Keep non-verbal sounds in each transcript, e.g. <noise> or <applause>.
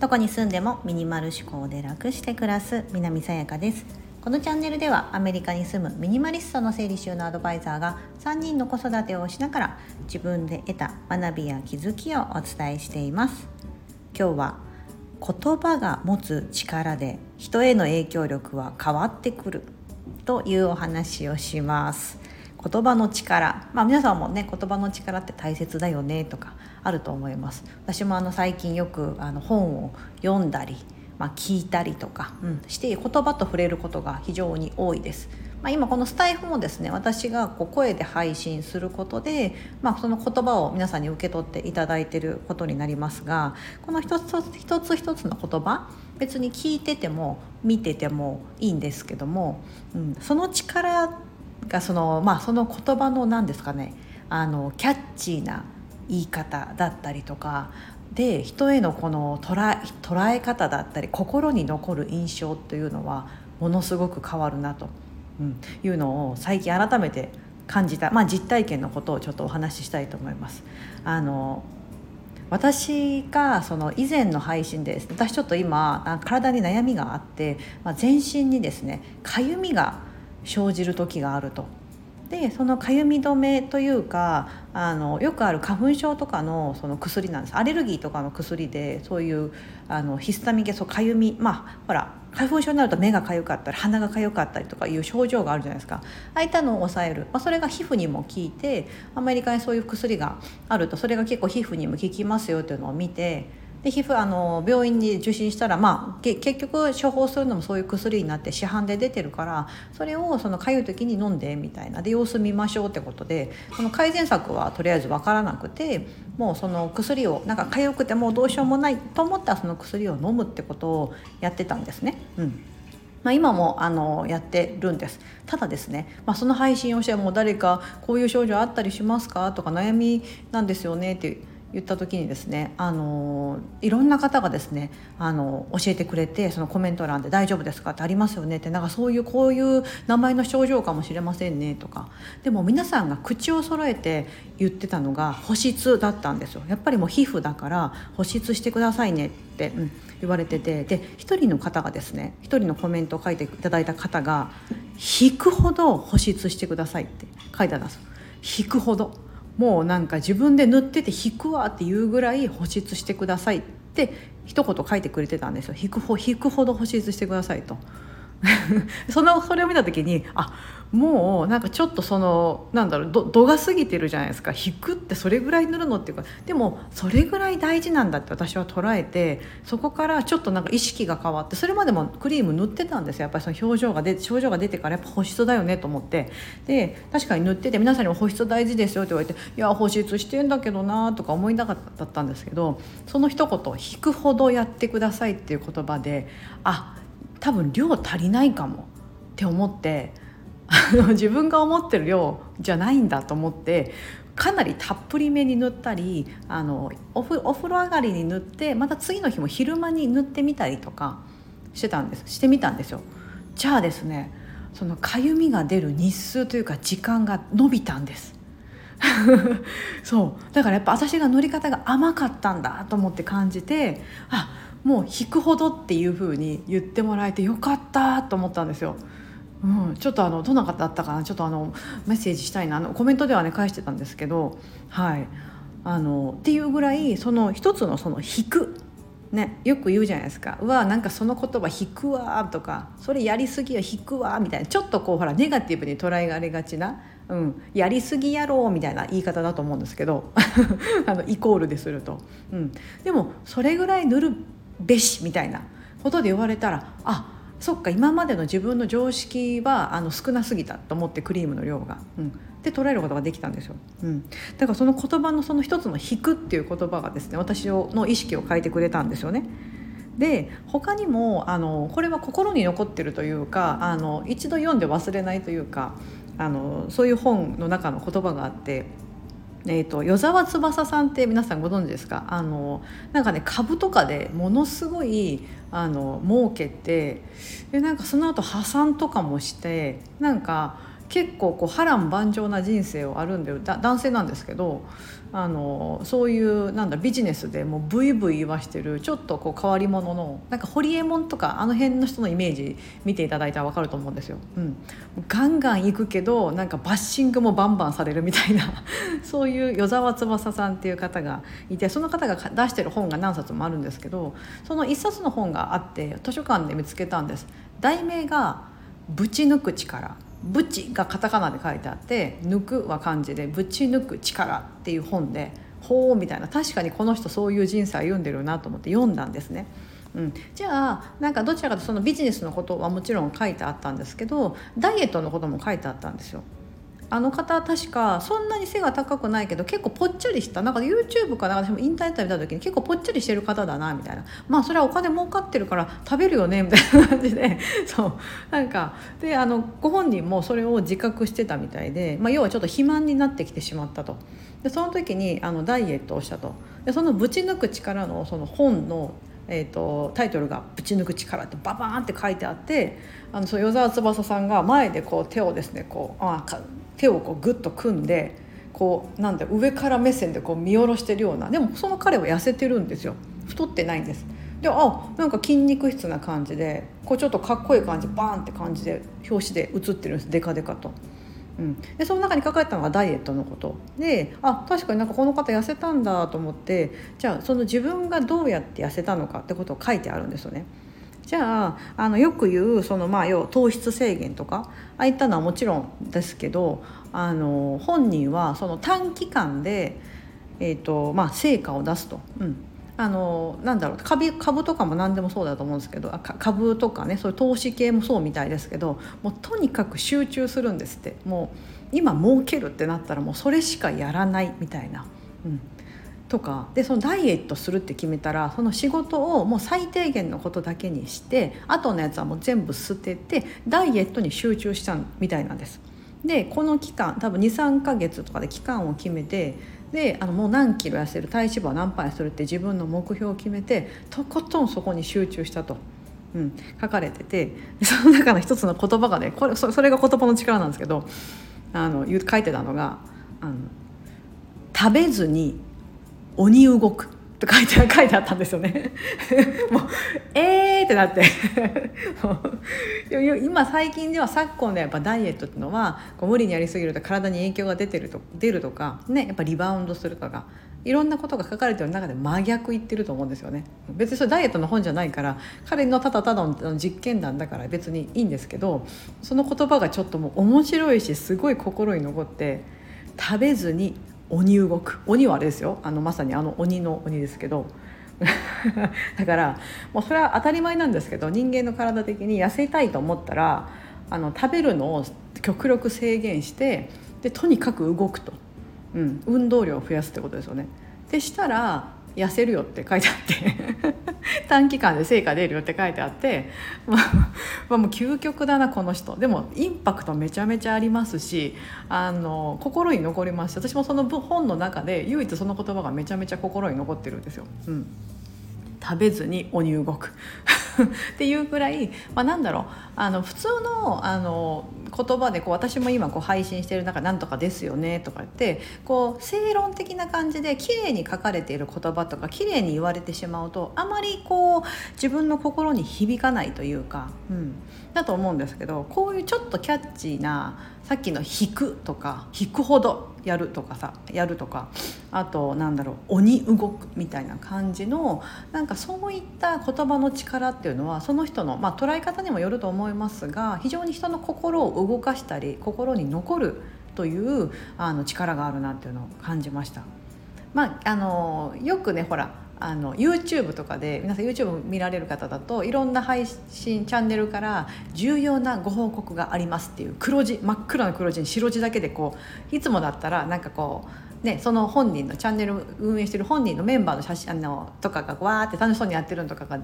どこに住んでもミニマル思考で楽して暮らす南さやかです。このチャンネルではアメリカに住むミニマリストの整理収納アドバイザーが3人の子育てをしながら自分で得た学びや気づきをお伝えしています。今日は言葉が持つ力で人への影響力は変わってくるというお話をします。言葉の力、まあ、皆さんもね言葉の力って大切だよねとかあると思います私もあの最近よくあの本を読んだり、まあ、聞いたりとか、うん、して言葉と触れることが非常に多いです。まあ、今このスタイフもですね私がこう声で配信することで、まあ、その言葉を皆さんに受け取っていただいていることになりますがこの一つ一つ一つの言葉別に聞いてても見ててもいいんですけども、うん、その力がその,、まあ、その言葉の何ですかねあのキャッチーな言い方だったりとかで人へのこの捉え捉え方だったり心に残る印象というのはものすごく変わるなと、うん、いうのを最近改めて感じた、まあ、実体験のことをちょっとお話ししたいと思います。あの私がその以前の配信で私ちょっと今体に悩みがあって、まあ、全身にですねかゆみが生じる時があると。でそのかゆみ止めというかあのよくある花粉症とかのその薬なんです。アレルギーとかの薬でそういうあのヒスタミン系そうかゆみ。まあほら花粉症になると目がかゆかったり鼻がかゆかったりとかいう症状があるじゃないですか。ああいったのを抑える、まあ、それが皮膚にも効いてアメリカにそういう薬があるとそれが結構皮膚にも効きますよっていうのを見てで皮膚あの病院に受診したら、まあ、結局処方するのもそういう薬になって市販で出てるからそれをそのかゆい時に飲んでみたいなで様子見ましょうってことでその改善策はとりあえず分からなくてもうその薬をなんか痒くてもうどうしようもないと思ったらその薬を飲むってことをやってたんですね。うん。まあ、今もあのやってるんです。ただですね、まあ、その配信をしても誰かこういう症状あったりしますか？とか悩みなんですよねって言った時にですねあのいろんな方がですねあの教えてくれてそのコメント欄で「大丈夫ですか?」ってありますよねってなんかそういうこういう名前の症状かもしれませんねとかでも皆さんが口を揃えて言ってたのが保湿だったんですよやっぱりもう皮膚だから保湿してくださいねって、うん、言われててで1人の方がですね1人のコメントを書いていただいた方が「引くほど保湿してください」って書いてあるんです引くほど。もうなんか自分で塗ってて引くわっていうぐらい保湿してくださいって一言書いてくれてたんですよ引くほ引くほど保湿してくださいと。<laughs> そのそれを見た時にあもうなんかちょっとそのなんだろう度が過ぎてるじゃないですか。引くってそれぐらい塗るのっていうかでもそれぐらい大事なんだって私は捉えてそこからちょっとなんか意識が変わってそれまでもクリーム塗ってたんですよ。やっぱりその表情が出症状が出てからやっぱ保湿だよねと思って。で確かに塗ってて皆さんにも保湿大事ですよって言われていや保湿してんだけどなとか思いなかったんですけどその一言「引くほどやってください」っていう言葉であ多分量足りないかもって思ってあの自分が思ってる量じゃないんだと思ってかなりたっぷりめに塗ったりあのお風呂上がりに塗ってまた次の日も昼間に塗ってみたりとかしてたんですしてみたんですよ。じゃあですねそのかゆみが出る日数というか時間が伸びたんです。<laughs> そうだからやっぱ私が乗り方が甘かったんだと思って感じてあもう引くほどっていう風に言ってもらえてよかったと思ったんですよ。うん、ちょっとあのどんな方だったかな？ちょっとあのメッセージしたいな？あのコメントではね返してたんですけどはい。あのっていうぐらいその一つのその引く。ね、よく言うじゃないですか「うわなんかその言葉引くわ」とか「それやりすぎは引くわ」みたいな。ちょっとこうほらネガティブに捉えられがちな、うん、やりすぎやろうみたいな言い方だと思うんですけど。<laughs> あのイコールですると、うん、でもそれぐらい塗るべしみたいなことで言われたらあそっか今までの自分の常識はあの少なすぎたと思ってクリームの量が。うんで捉えることができたんですよ、うん、だからその言葉のその一つの「引く」っていう言葉がですね私の意識を変えてくれたんですよね。で他にもあのこれは心に残ってるというかあの一度読んで忘れないというかあのそういう本の中の言葉があってえーと、与沢翼さんって皆さんご存知ですか？あのなんかね株とかでものすごいあの儲けてでなんかその後破産とかもしてなんか結構こう波乱万丈な人生を歩んでる男性なんですけどあのそういうなんだビジネスでもうブイブイ言わしてるちょっとこう変わり者のなんかホリエモンとかあの辺の人のイメージ見ていただいたら分かると思うんですよ。うん、ガンガン行くけどなんかバッシングもバンバンされるみたいな <laughs> そういう与沢翼さんっていう方がいてその方が出してる本が何冊もあるんですけどその一冊の本があって図書館で見つけたんです。題名が「ぶち抜く力」ぶちがカタカナで書いてあって抜くは漢字でぶち抜く力っていう本でほうみたいな確かにこの人そういう人生歩んでるなと思って読んだんですね。うん、じゃあなんかどちらかとそのビジネスのことはもちろん書いてあったんですけどダイエットのことも書いてあったんですよ。あの方確かそんなに背が高くないけど結構ぽっちゃりしたなんか YouTube かなんか私インターネット見た時に結構ぽっちゃりしてる方だなみたいな。まあそれはお金儲かってるから食べるよねみたいな感じで。<laughs> そう。なんかであのご本人もそれを自覚してたみたいで、まあ、要はちょっと肥満になってきてしまったと。でその時にあのダイエットをしたと。でそのぶち抜く力のその本のえーと、タイトルが「ぶち抜く力」ってババーンって書いてあってあのそう与沢翼さんが前でこう手をですねこうあか手をこうグッと組んでこうなんだ上から目線でこう見下ろしてるようなでもその彼は痩せてるんですよ太ってないんですであなんか筋肉質な感じでこうちょっとかっこいい感じバーンって感じで表紙で写ってるんですデカデカと。うん、でその中に書かれたのがダイエットのことであ確かになんかこの方痩せたんだと思ってじゃあその自分がどうやって痩せたのかってことを書いてあるんですよね。じゃああのよく言うそのまあ要糖質制限とかああいったのはもちろんですけどあの本人はその短期間で、えーとまあ、成果を出すと。うん。あのなんだろう株株とかも何でもそうだと思うんですけど株とかねそういう投資系もそうみたいですけどもうとにかく集中するんですって。もう今儲けるってなったらもうそれしかやらないみたいな、うん、とかでそのダイエットするって決めたらその仕事をもう最低限のことだけにしてあとのやつはもう全部捨ててダイエットに集中したみたいなんです。でこの期間多分23ヶ月とかで期間を決めてであのもう何キロ痩せる体脂肪は何パーするって自分の目標を決めてとことんそこに集中したと。うん、書かれててその中の一つの言葉がねこれそれが言葉の力なんですけどあの書いてたのがあの「食べずに鬼動く」って書いて書いてあったんですよね。<laughs> もうえーってなって。<laughs> 今最近では昨今でやっぱダイエットっていうのはこう無理にやりすぎると体に影響が出てると出るとかねやっぱリバウンドするとかいろんなことが書かれてる中で真逆言ってると思うんですよね。別にそれダイエットの本じゃないから彼のただただの実験談だから別にいいんですけどその言葉がちょっともう面白いしすごい心に残って食べずに鬼動く。鬼はあれですよ。あのまさにあの鬼の鬼ですけど。<laughs> だからもうそれは当たり前なんですけど人間の体的に痩せたいと思ったらあの食べるのを極力制限してでとにかく動くと、うん、運動量を増やすってことですよね。でしたら痩せるよって書いてあって <laughs> 短期間で成果出るよって書いてあってまあ、もう究極だなこの人。でもインパクトめちゃめちゃありますしあの心に残りますし私もその本の中で唯一その言葉がめちゃめちゃ心に残ってるんですよ。うん。食べずに鬼動く。<laughs> っていうくらい、まあ、なんだろうあの普通のあの言葉でこう私も今こう配信してる中「なんとかですよね」とか言ってこう正論的な感じで綺麗に書かれている言葉とか綺麗に言われてしまうとあまりこう自分の心に響かないというか、うん、だと思うんですけどこういうちょっとキャッチーなさっきの「引く」とか「引くほど」やるとかさやるとかあとなんだろう鬼動くみたいな感じのなんかそういった言葉の力っていういうのはその人の、まあ、捉え方にもよると思いますが非常に人の心を動かしたり心に残るというあの力があるなっていうのを感じました。まあ、あのよくねほらあの YouTube とかで皆さん YouTube 見られる方だといろんな配信チャンネルから重要なご報告がありますっていう黒字真っ黒な黒字に白字だけでこういつもだったらなんかこうね、その本人のチャンネル運営してる本人のメンバーの写真あのとかがわーって楽しそうにやってるのとかが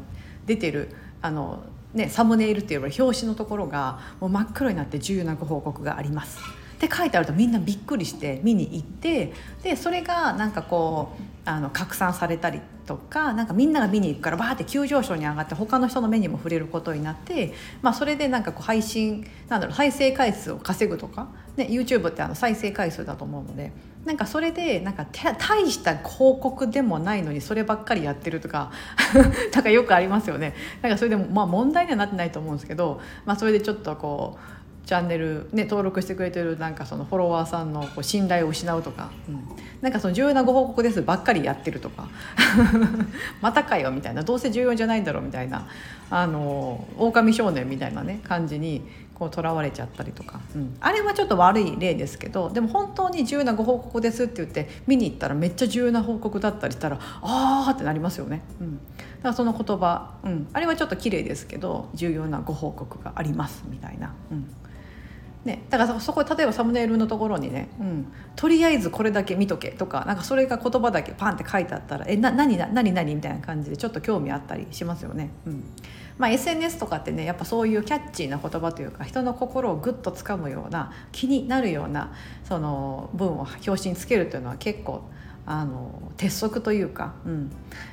出てるあの、ね、サムネイルっていう表紙のところがもう真っ黒になって重要なご報告があります。って書いてあるとみんなびっくりして見に行ってでそれがなんかこうあの拡散されたりとかなんかみんなが見に行くからバーって急上昇に上がって他の人の目にも触れることになって、まあ、それでなんかこう配信なんだろう再生回数を稼ぐとか、ね、YouTube ってあの再生回数だと思うのでなんかそれでなんか大した広告でもないのにそればっかりやってるとか <laughs> なんかよくありますよね。なんかそれでもまあ問題にはなってないと思うんですけど、まあ、それでちょっとこうチャンネル、ね、登録してくれてるなんかそのフォロワーさんのこう信頼を失うとか、うん、なんかその重要なご報告ですばっかりやってるとか。<laughs> またかよみたいな。どうせ重要じゃないんだろうみたいな。あの狼少年みたいなね感じにこう囚われちゃったりとか、うん、あれはちょっと悪い例ですけどでも本当に重要なご報告ですって言って見に行ったらめっちゃ重要な報告だったりしたらああってなりますよね。うん、だからその言葉、うん、あれはちょっと綺麗ですけど重要なご報告がありますみたいな。うんね、だからそこ例えばサムネイルのところにね、うん、とりあえずこれだけ見とけとかなんかそれが言葉だけパンって書いてあったらえな何何何みたいな感じでちょっと興味あったりしますよね。うんまあ、SNS とかってねやっぱそういうキャッチーな言葉というか人の心をぐっとつかむような気になるようなその文を表紙につけるというのは結構あの鉄則というか、うん、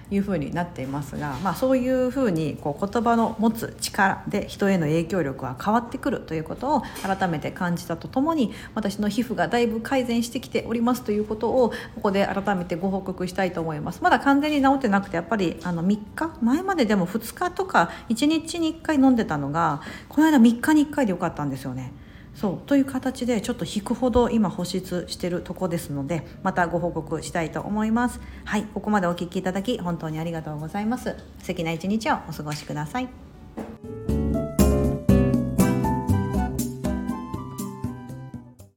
いうふうになっていますが、まあ、そういうふうにこう言葉の持つ力で人への影響力は変わってくるということを改めて感じたとともに私の皮膚がだいぶ改善してきておりますということをここで改めてご報告したいと思いますまだ完全に治ってなくてやっぱりあの3日？前まででも2日とか1日に1回飲んでたのがこの間3日に1回でよかったんですよね。そうという形でちょっと引くほど今保湿してるとこですのでまたご報告したいと思います。はいここまでお聴きいただき本当にありがとうございます。素敵な一日をお過ごしください。